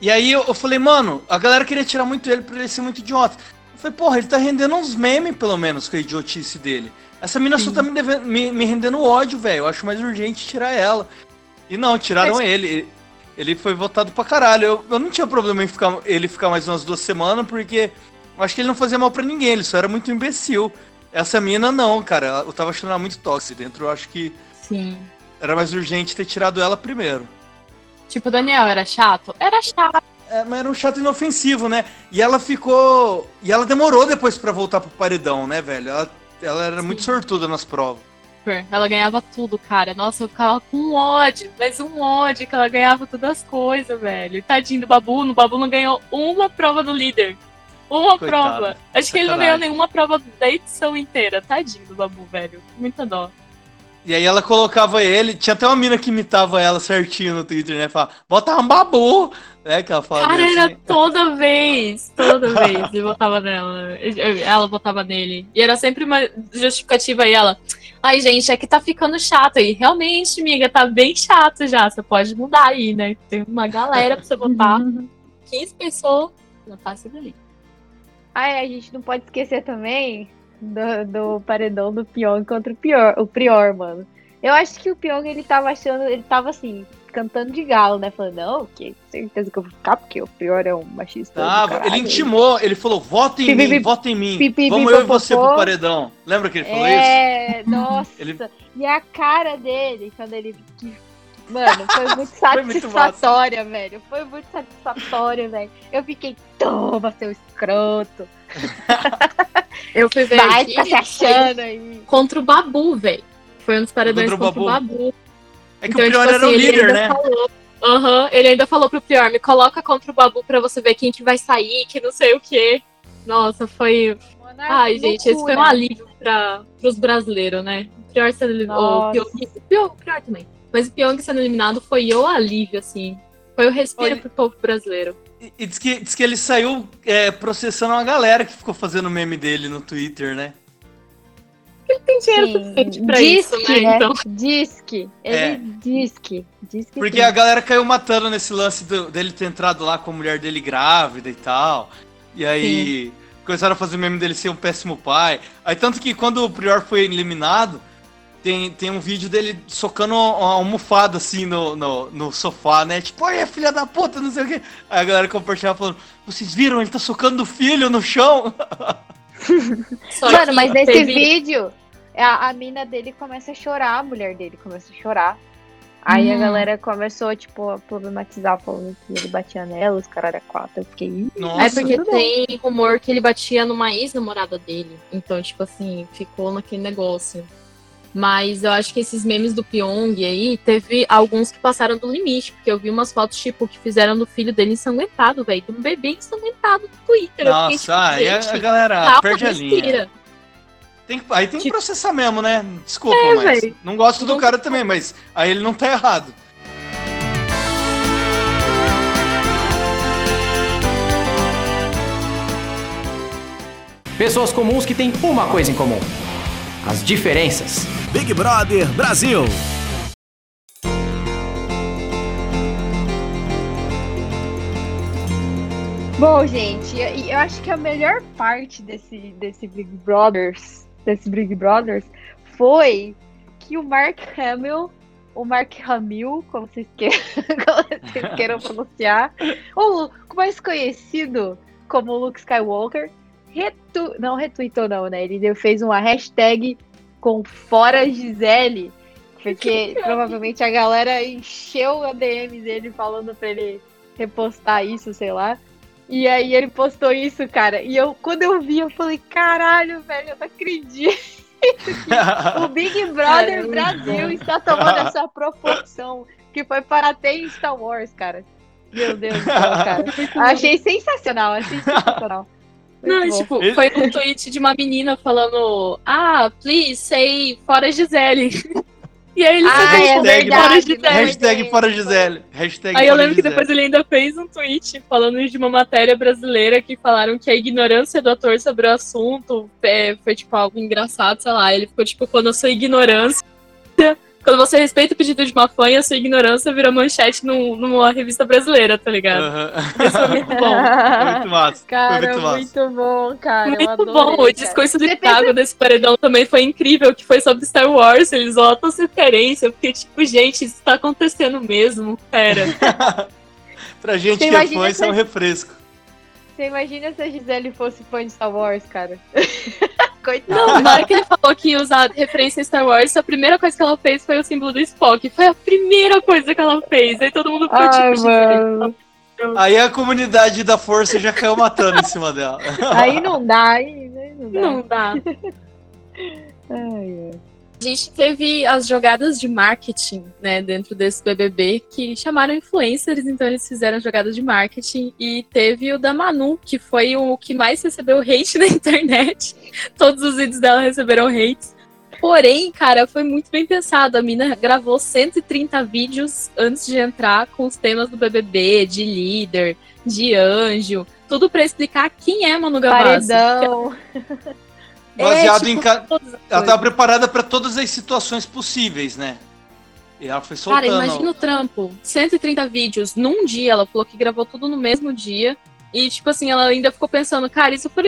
E aí eu, eu falei, mano, a galera queria tirar muito ele pra ele ser muito idiota. Eu falei, porra, ele tá rendendo uns memes, pelo menos, com a idiotice dele. Essa mina só tá me, devendo- me, me rendendo ódio, velho. Eu acho mais urgente tirar ela. E não, tiraram Mas- ele. Ele foi votado pra caralho. Eu, eu não tinha problema em ficar, ele ficar mais umas duas semanas, porque eu acho que ele não fazia mal pra ninguém, ele só era muito imbecil. Essa mina não, cara. Eu tava achando ela muito tóxica dentro. Eu acho que Sim. era mais urgente ter tirado ela primeiro. Tipo, o Daniel era chato? Era chato. É, mas era um chato inofensivo, né? E ela ficou. E ela demorou depois pra voltar pro paredão, né, velho? Ela, ela era Sim. muito sortuda nas provas. Ela ganhava tudo, cara. Nossa, eu ficava com ódio, mas um ódio que ela ganhava todas as coisas, velho. E Tadinho do Babu, no Babu não ganhou uma prova do líder. Uma Coitado. prova. Acho que ele não Sacanagem. ganhou nenhuma prova da edição inteira. Tadinho do Babu, velho. Muita dó. E aí ela colocava ele, tinha até uma mina que imitava ela certinho no Twitter, né? Falava, bota um babu! É que ela falava Cara, assim. era toda vez. Toda vez ele botava nela. Ela botava nele. E era sempre uma justificativa aí, ela. Ai, gente, é que tá ficando chato aí. Realmente, amiga, tá bem chato já. Você pode mudar aí, né? Tem uma galera pra você botar. 15 pessoas. Já tá assim ali. Ai, a gente não pode esquecer também do, do paredão do Pyong contra o Prior, o Prior, mano. Eu acho que o Pyong, ele tava achando, ele tava assim, cantando de galo, né? Falando, não, que certeza que eu vou ficar, porque o Prior é um machista. caralho. ele intimou, ele falou, vota em Pi, mim, pi, vota em mim. pi, pi, pi, Vamos eu e você pro paredão. Lembra que ele falou isso? É, nossa. Ele- E a cara dele, quando ele. Mano, foi muito Foi muito satisfatória, velho. Foi muito satisfatória, velho. Eu fiquei, toma, seu escroto. Eu fui ver Vai ficar se achando aí. contra o Babu, velho. Foi um dos paredões Contra o contra o Babu. É que Então, o Prior tipo era o assim, ele líder, né? Falou, Aham, ele ainda falou pro Prior, me coloca contra o Babu pra você ver quem que vai sair, que não sei o quê. Nossa, foi. Ai, gente, esse foi um alívio pra, pros brasileiros, né? O Prior sendo eliminado. O Nossa. Pyong, o Pyong- o Prior também. Mas o Pyong sendo eliminado foi o alívio, assim. Foi o respiro Olha- pro povo brasileiro. E, e diz, que, diz que ele saiu é, processando uma galera que ficou fazendo meme dele no Twitter, né? Tem dinheiro Sim, suficiente pra diz isso, que, né? né? Então, Diz que. Ele É. diz que. Diz que Porque sim. a galera caiu matando nesse lance do- dele ter entrado lá com a mulher dele grávida e tal. E aí começaram a fazer meme dele ser um péssimo pai. Aí tanto que quando o Prior foi eliminado, tem, tem um vídeo dele socando uma almofada assim no, no, no sofá, né? Tipo, olha, filha da puta, não sei o quê. Aí a galera compartilhava falando, vocês viram? Ele tá socando o filho no chão. Mano, mas nesse teve- vídeo, a, a mina dele começa a chorar, a mulher dele começa a chorar. Aí a Hum. galera começou, tipo, a problematizar, falando que ele batia nela, os caras eram quatro. Eu fiquei. "Ih, Nossa, É porque tudo bem. tem rumor que ele batia numa ex-namorada dele. Então, tipo assim, ficou naquele negócio. Mas eu acho que esses memes do Pyong aí, teve alguns que passaram do limite. Porque eu vi umas fotos, tipo, que fizeram do filho dele ensanguentado, velho. De um bebê ensanguentado no Twitter. Tipo, Nossa, aí a, a galera perde a linha. Tem que- aí tem que processar mesmo, né? Desculpa, É, mas véi. não gosto do cara também, mas aí ele não tá errado. Pessoas comuns que têm uma coisa em comum: as diferenças. Big Brother Brasil. Bom, gente, e- e eu acho que a melhor parte desse, desse Big Brothers, desse Big Brothers, foi que o Mark Hamill, o Mark Hamill, como vocês queiram, como vocês queiram pronunciar, ou mais conhecido como Luke Skywalker, retu não retweetou não, né? Ele fez uma hashtag com fora Gisele, porque provavelmente a galera encheu a DM dele falando pra ele repostar isso, sei lá. E aí ele postou isso, cara. E eu, quando eu vi, eu falei, caralho, velho, eu não acredito. O Big Brother. Brasil está tomando essa proporção que foi para até em Star Wars, cara. Meu Deus do céu, cara. Achei sensacional, achei sensacional. Muito Não, bom. tipo, foi um tweet de uma menina falando, ah, please say fora Gisele. E aí ele Ah, fez é verdade, né? Gisele. Hashtag fora Gisele. Hashtag Aí eu lembro que Gisele. depois ele ainda fez um tweet falando de uma matéria brasileira que falaram que a ignorância do ator sobre o assunto é, foi tipo algo engraçado, sei lá. Ele ficou tipo, quando a sua ignorância. Quando você respeita o pedido de uma fã e a sua ignorância vira manchete num- numa revista brasileira, tá ligado? Aham. Isso foi muito bom. Foi muito massa. Cara, muito massa. muito bom, cara. Muito adorei, bom. O cara. discurso do Thiago desse paredão também foi incrível, que foi sobre Star Wars. Eles voltam a referência. Porque, tipo, gente, isso tá acontecendo mesmo. Pera. Pra gente Você que é fã, isso é um essa- refresco. Você imagina se a Gisele fosse fã de Star Wars, cara? Coitado. Não, na hora que ele falou que ia usar referência a Star Wars, a primeira coisa que ela fez foi o símbolo do Spock. Foi a primeira coisa que ela fez. Aí todo mundo ficou Ai, tipo, mano. Aí a comunidade da força já caiu matando em cima dela. Aí não dá, aí, aí não dá. não dá. Ai, ai. A gente teve as jogadas de marketing, né, dentro desse BBB, que chamaram influencers, então eles fizeram jogadas de marketing. E teve o da Manu, que foi o que mais recebeu hate na internet. Todos os vídeos dela receberam hate. Porém, cara, foi muito bem pensado. A mina gravou 130 vídeos antes de entrar com os temas do BBB, de líder, de anjo, tudo para explicar quem é Manu Gavassi. Paredão. Baseado É, em tipo, ca- as Ela tava preparada pra todas as situações possíveis, né? E ela foi Cara, soltando. imagina o trampo. 130 vídeos num dia. Ela falou que gravou tudo no mesmo dia. E, tipo assim, ela ainda ficou pensando, cara, isso foi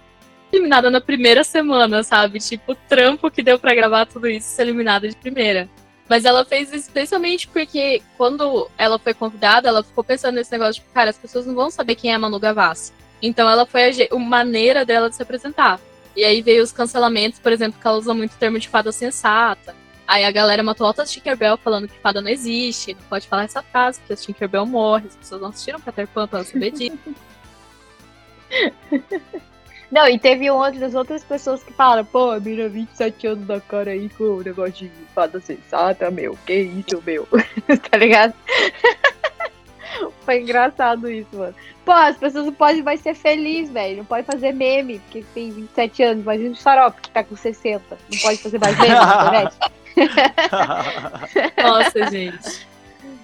eliminada na primeira semana, sabe? Tipo, o trampo que deu pra gravar tudo isso ser eliminada de primeira. Mas ela fez isso especialmente porque quando ela foi convidada, ela ficou pensando nesse negócio, tipo, cara, as pessoas não vão saber quem é a Manu Gavassi. Então ela foi a, a maneira dela de se apresentar. E aí veio os cancelamentos, por exemplo, que ela usa muito o termo de fada sensata. Aí a galera matou altas Tinkerbell falando que fada não existe, não pode falar essa frase, porque as Tinkerbell morrem, as pessoas não assistiram Peter Pan pra saber disso. Não, e teve outras outras pessoas que falaram, pô, a mina 27 anos da cara aí com o negócio de fada sensata, meu, que isso, meu. tá ligado? Foi engraçado isso, mano. Pô, as pessoas não podem mais ser felizes, velho. Não pode fazer meme, porque tem 27 anos. Imagina o xarope que tá com 60. Não pode fazer mais meme na internet. Nossa, gente.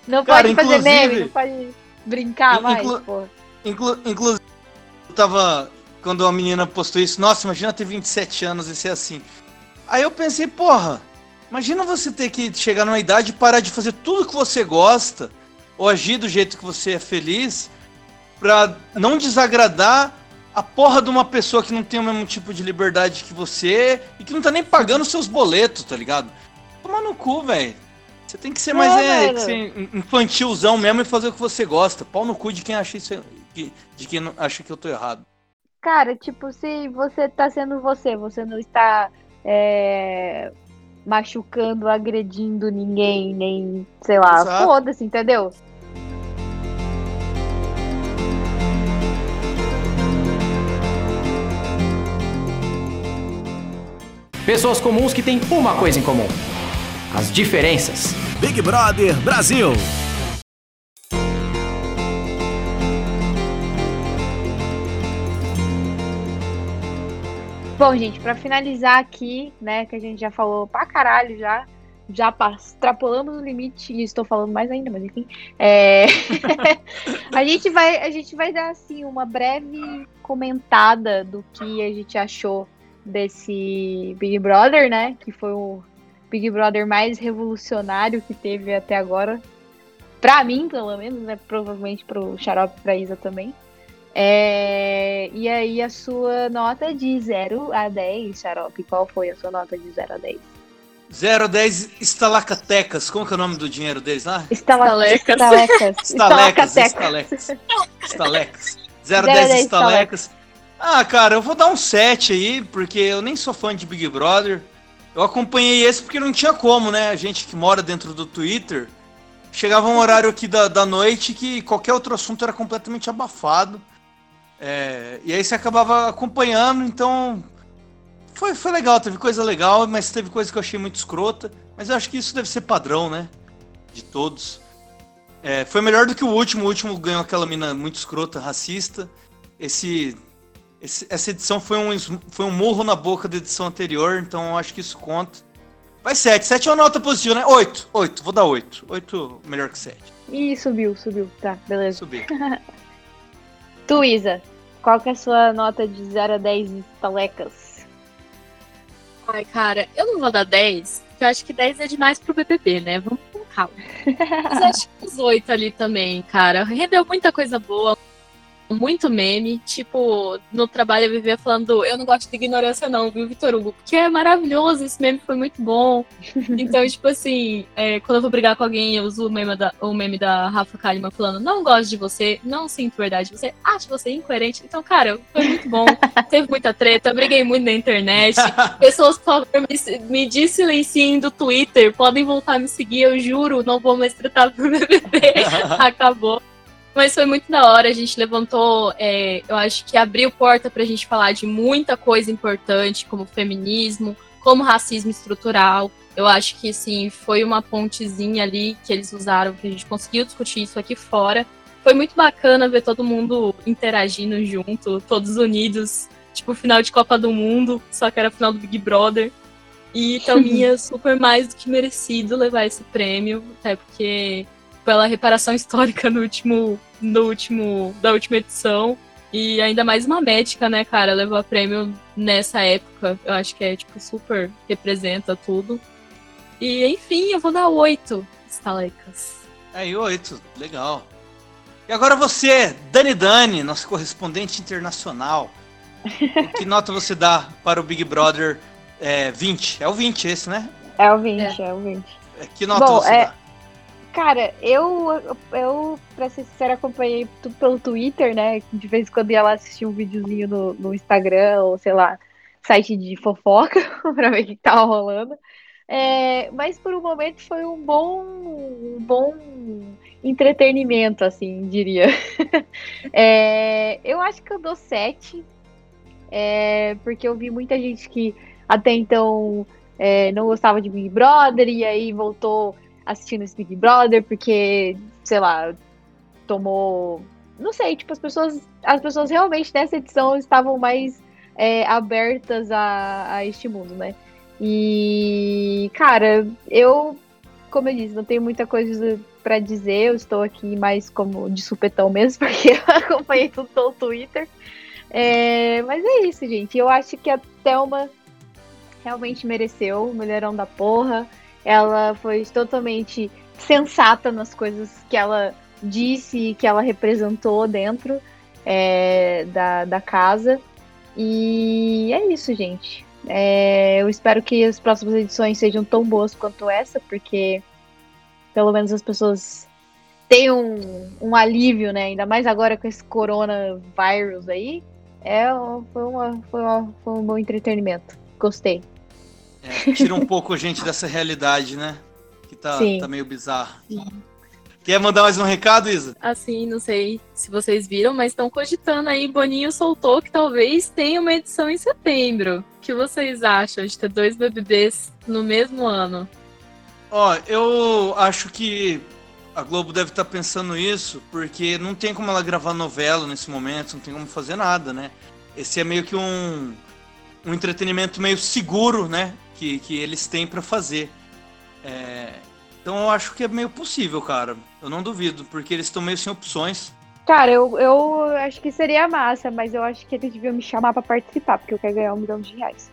Não Cara, pode fazer meme, não pode brincar In- mais, pô. Inclu inclusive, eu tava. Quando a menina postou isso, nossa, imagina ter 27 anos e ser assim. Aí eu pensei, porra, imagina você ter que chegar numa idade e parar de fazer tudo que você gosta, ou agir do jeito que você é feliz, pra não desagradar a porra de uma pessoa que não tem o mesmo tipo de liberdade que você e que não tá nem pagando seus boletos, tá ligado? Toma no cu, velho. Você tem que ser mais É, é, ser infantilzão mesmo e fazer o que você gosta. Pau no cu de quem acha isso, de quem acha que eu tô errado. Cara, tipo, se você tá sendo você, você não está é, machucando, agredindo ninguém, nem, sei lá, foda-se, entendeu? Pessoas comuns que têm uma coisa em comum: as diferenças. Big Brother Brasil. Bom, gente, pra finalizar aqui, né, que a gente já falou pra caralho já, já extrapolamos o limite e estou falando mais ainda, mas enfim. é, a, gente vai, a gente vai dar, assim, uma breve comentada do que a gente achou desse Big Brother, né, que foi o Big Brother mais revolucionário que teve até agora. Pra mim, pelo menos, né, provavelmente pro Xarope e pra Isa também. É, e aí a sua nota de 0 a 10, Xarope, qual foi a sua nota de 0 a 10? 0 a 10 estalacatecas. Como que é o nome do dinheiro deles lá? Estalecas. Estalecas. Estalecas. Estalecas. Estalacatecas. Estalecas. Estalecas. 0 a Zero a 10 dez estalecas. Ah, cara, eu vou dar um 7 aí, porque eu nem sou fã de Big Brother. Eu acompanhei esse porque não tinha como, né? A gente que mora dentro do Twitter. Chegava um horário aqui da, da noite que qualquer outro assunto era completamente abafado. É, e aí você acabava acompanhando, então. Foi, foi legal, teve coisa legal, mas teve coisa que eu achei muito escrota. Mas eu acho que isso deve ser padrão, né? De todos. É, foi melhor do que o último. O último ganhou aquela mina muito escrota, racista. Esse, esse- essa edição foi um, foi um murro na boca da edição anterior, então eu acho que isso conta. Vai 7. 7 é uma nota positiva, né? 8. 8. Vou dar 8. 8 melhor que 7. Ih, subiu, subiu. Tá, beleza. Subir. Tu, Isa, qual que é a sua nota de 0 a 10 estalecas? Ai, cara, eu não vou dar 10, porque eu acho que 10 é demais pro BBB, né? Vamos com calma. Mas acho que uns 8 ali também, cara. Rendeu muita coisa boa, muito meme. Tipo, no trabalho eu vivia falando, eu não gosto de ignorância não, viu, Vitor Hugo? Porque é maravilhoso, esse meme foi muito bom. Então, tipo assim, é, quando eu vou brigar com alguém, eu uso o meme da, o meme da Rafa Kalimann falando, não gosto de você, não sinto verdade de você, acho você incoerente. Então, cara, foi muito bom. Teve muita treta, briguei muito na internet. Pessoas, por favor, me, me desilenciem do Twitter. Podem voltar a me seguir, eu juro. Não vou mais tratar pro BBB. Acabou. Mas foi muito da hora. A gente levantou, é, eu acho que abriu porta pra gente falar de muita coisa importante, como feminismo, como racismo estrutural. Eu acho que sim, foi uma pontezinha ali que eles usaram, que a gente conseguiu discutir isso aqui fora. Foi muito bacana ver todo mundo interagindo junto, todos unidos, tipo final de Copa do Mundo, só que era final do Big Brother. E também é super mais do que merecido levar esse prêmio, até porque pela reparação histórica no último, no último, da última edição. E ainda mais uma médica, né, cara, levar prêmio nessa época. Eu acho que é, tipo, super representa tudo. E, enfim, eu vou dar oito estalecas. Aí, oito. Legal. E agora você, Dani Dani, nosso correspondente internacional. Que nota você dá para o Big Brother é, 20? É o 20 esse, né? É o 20, é, o 20. É, Que nota Bom, você é- dá? Cara, eu, eu, pra ser sincera, acompanhei tudo pelo Twitter, né? De vez em quando ia lá assistir um videozinho no, no Instagram, ou sei lá, site de fofoca, pra ver o que tava rolando. É, mas por um momento foi um bom, um bom entretenimento, assim, diria. É, eu acho que eu dou 7, é, porque eu vi muita gente que até então é, não gostava de Big Brother e aí voltou assistindo esse Big Brother porque, sei lá, tomou. Não sei, tipo, as pessoas, as pessoas realmente nessa edição estavam mais é, abertas a, a este mundo, né? E, cara, eu, como eu disse, não tenho muita coisa pra dizer, eu estou aqui mais como de supetão mesmo, porque eu acompanhei tudo pelo Twitter. É, mas é isso, gente. Eu acho que a Thelma realmente mereceu mulherão da porra. Ela foi totalmente sensata nas coisas que ela disse e que ela representou dentro é, da, da casa. E é isso, gente. É, eu espero que as próximas edições sejam tão boas quanto essa, porque pelo menos as pessoas têm um, um alívio, né? Ainda mais agora com esse coronavírus aí. É, foi, uma, foi, uma, foi um bom entretenimento. Gostei. É, tira um pouco a gente dessa realidade, né? Que tá, Sim. tá meio bizarro. Quer mandar mais um recado, Isa? Assim, não sei se vocês viram, mas estão cogitando aí. Boninho soltou que talvez tenha uma edição em setembro. O que vocês acham de ter dois BBBs no mesmo ano? Ó, eu acho que a Globo deve estar pensando isso, porque não tem como ela gravar novela nesse momento, não tem como fazer nada, né? Esse é meio que um, um entretenimento meio seguro, né? Que, que eles têm pra fazer. É, então eu acho que é meio possível, cara. Eu não duvido, porque eles estão meio sem opções. Cara, eu, eu acho que seria massa, mas eu acho que eles deviam me chamar pra participar, porque eu quero ganhar um milhão de reais.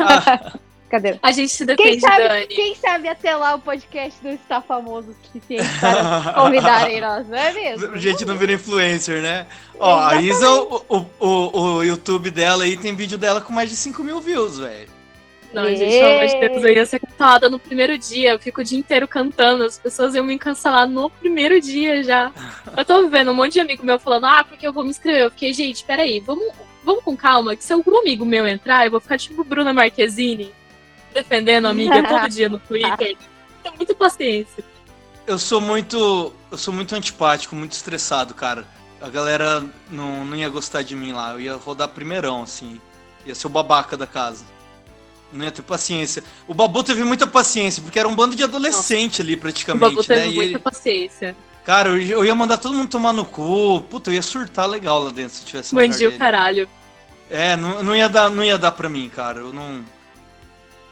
Ah, Cadê? A gente se Quem defende, sabe, Dani. quem sabe até lá o podcast não está famoso o suficiente para convidarem nós, não é mesmo? a gente não vira influencer, né? Ó, a Isa, o, o, o, o YouTube dela aí tem vídeo dela com mais de 5 mil views, velho. Não, gente, pelo amor de Deus, eu ia ser cantada no primeiro dia. Eu fico o dia inteiro cantando. As pessoas iam me cancelar no primeiro dia já. Eu tô vendo um monte de amigo meu falando, ah, porque eu vou me inscrever. Eu fiquei, gente, peraí, vamos, vamos com calma, que se algum amigo meu entrar, eu vou ficar tipo Bruna Marquezine, defendendo a amiga todo dia no Twitter. Tem muita paciência. Eu sou muito. Eu sou muito antipático, muito estressado, cara. A galera não, não ia gostar de mim lá. Eu ia rodar primeirão, assim. Ia ser o babaca da casa. Não ia ter paciência. O Babu teve muita paciência, porque era um bando de adolescente ali, O praticamente, Babu teve né? E muita ele- paciência. cara, eu, ia mandar todo mundo tomar no cu. Puta, eu ia surtar legal lá dentro se tivesse Bandiu, dele. caralho. É, não, não, ia dar, não ia dar pra mim, cara. Eu não.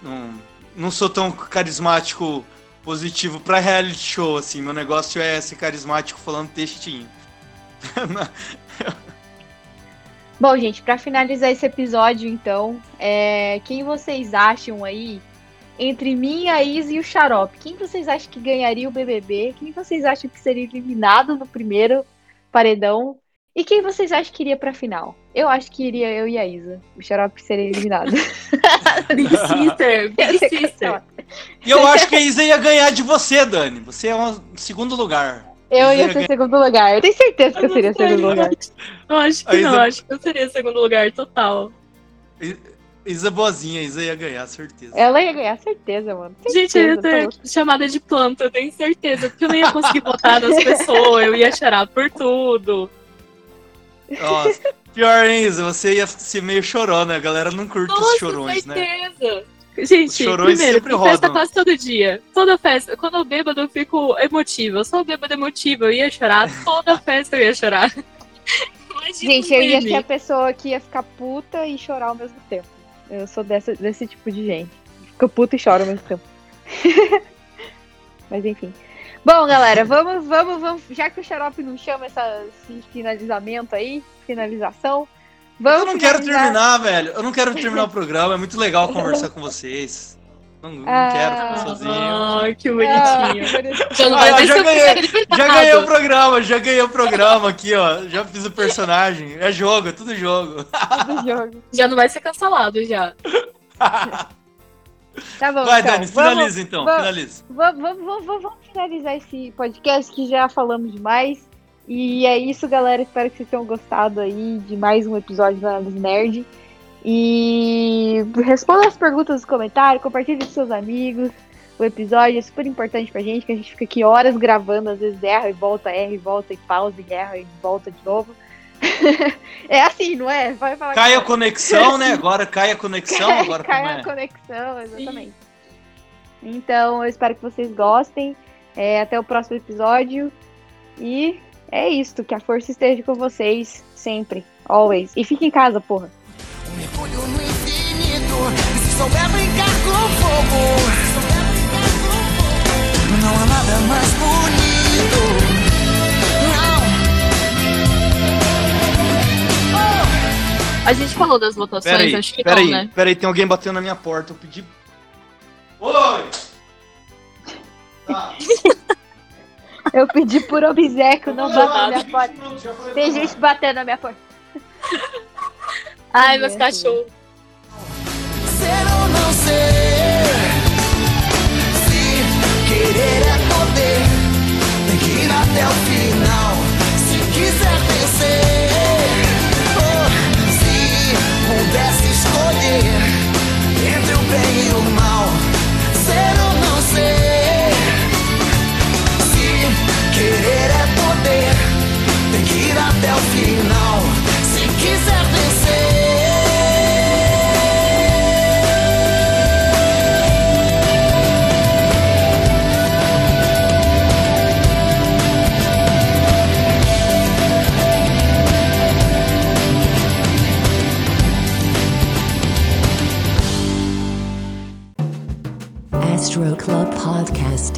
Não, não sou tão carismático positivo pra reality show, assim. Meu negócio é ser carismático falando textinho. Bom, gente, pra finalizar esse episódio, então, é, quem vocês acham aí, entre mim, a Isa e o Xarope, quem vocês acham que ganharia o BBB? Quem vocês acham que seria eliminado no primeiro paredão? E quem vocês acham que iria pra final? Eu acho que iria eu e a Isa. O Xarope seria eliminado. Big Sister, Big Sister. E eu acho que a Isa ia ganhar de você, Dani. Você é um segundo lugar. Eu Isa ia ser segundo lugar. Eu tenho certeza que eu seria segundo lugar. Eu acho que Aí não, acho que eu seria segundo lugar total. Isa boazinha, Isa ia ganhar, certeza. Ela ia ganhar, certeza, mano. Gente, eu ia Certeza, ter chamada de planta, eu tenho certeza. Porque eu não ia conseguir votar nas pessoas, eu ia chorar por tudo. Nossa, pior, hein, Isa? Você ia ser meio chorona. A galera não curte os Nossa, chorões, né? certeza. Gente, chorões primeiro, sempre festa rodam. quase todo dia. Toda festa. Quando eu bêbado, eu fico emotiva. Eu sou bêbada emotiva, eu ia chorar. Toda festa eu ia chorar. Imagina Gente, um eu ia ser a pessoa que ia ficar puta e chorar ao mesmo tempo. Eu sou dessa, desse tipo de gente. Fica puta e chora ao mesmo tempo. Mas enfim. Bom, galera, vamos, vamos, vamos. Já que o Xarope não chama essa, esse finalizamento aí, finalização. Vamos Eu não quero terminar, velho. Eu não quero terminar o programa. É muito legal conversar com vocês. Não, não Ah. quero ficar sozinho. Ai, que Ah, bonitinho. bonitinho. Já não Ah, já ganhei-. Já ganhei o programa, já ganhei o programa aqui, ó. Já fiz o personagem. É jogo, é tudo jogo. do jogo. Já não vai ser cancelado, já. Tá bom, Vai, então. Dani, vamos, finaliza então. vamos. Finaliza. vamos, vamos, vamos, vamos finalizar esse podcast que já falamos demais. E é isso, galera. Espero que vocês tenham gostado aí de mais um episódio da Análise Nerd. E responda as perguntas nos comentários, compartilhe com seus amigos. O episódio é super importante pra gente, que a gente fica aqui horas gravando, às vezes erra e volta, erra e volta, e pausa, e erra e volta de novo. é assim, não é? Vai falar Cai a conexão, né? Agora cai a conexão. Agora Cai como a é? conexão, exatamente. Então, eu espero que vocês gostem. É, até o próximo episódio. E é isso. Que a força esteja com vocês sempre. Always. E fique em casa, porra. Um mergulho no infinito. Se souber brincar com fogo, se souber brincar com fogo, não há nada mais bonito. A gente falou das votações, Peraí, acho que peraí, não, né? peraí, tem alguém batendo na minha porta. Eu pedi. Oi! Tá. Eu pedi por obséquio, não bata na minha 20 porta. Tem gente batendo na minha porta. Ai, meus Meu cachorros. Ser ou não ser. Se querer é poder, tem que ir até o Club Podcast.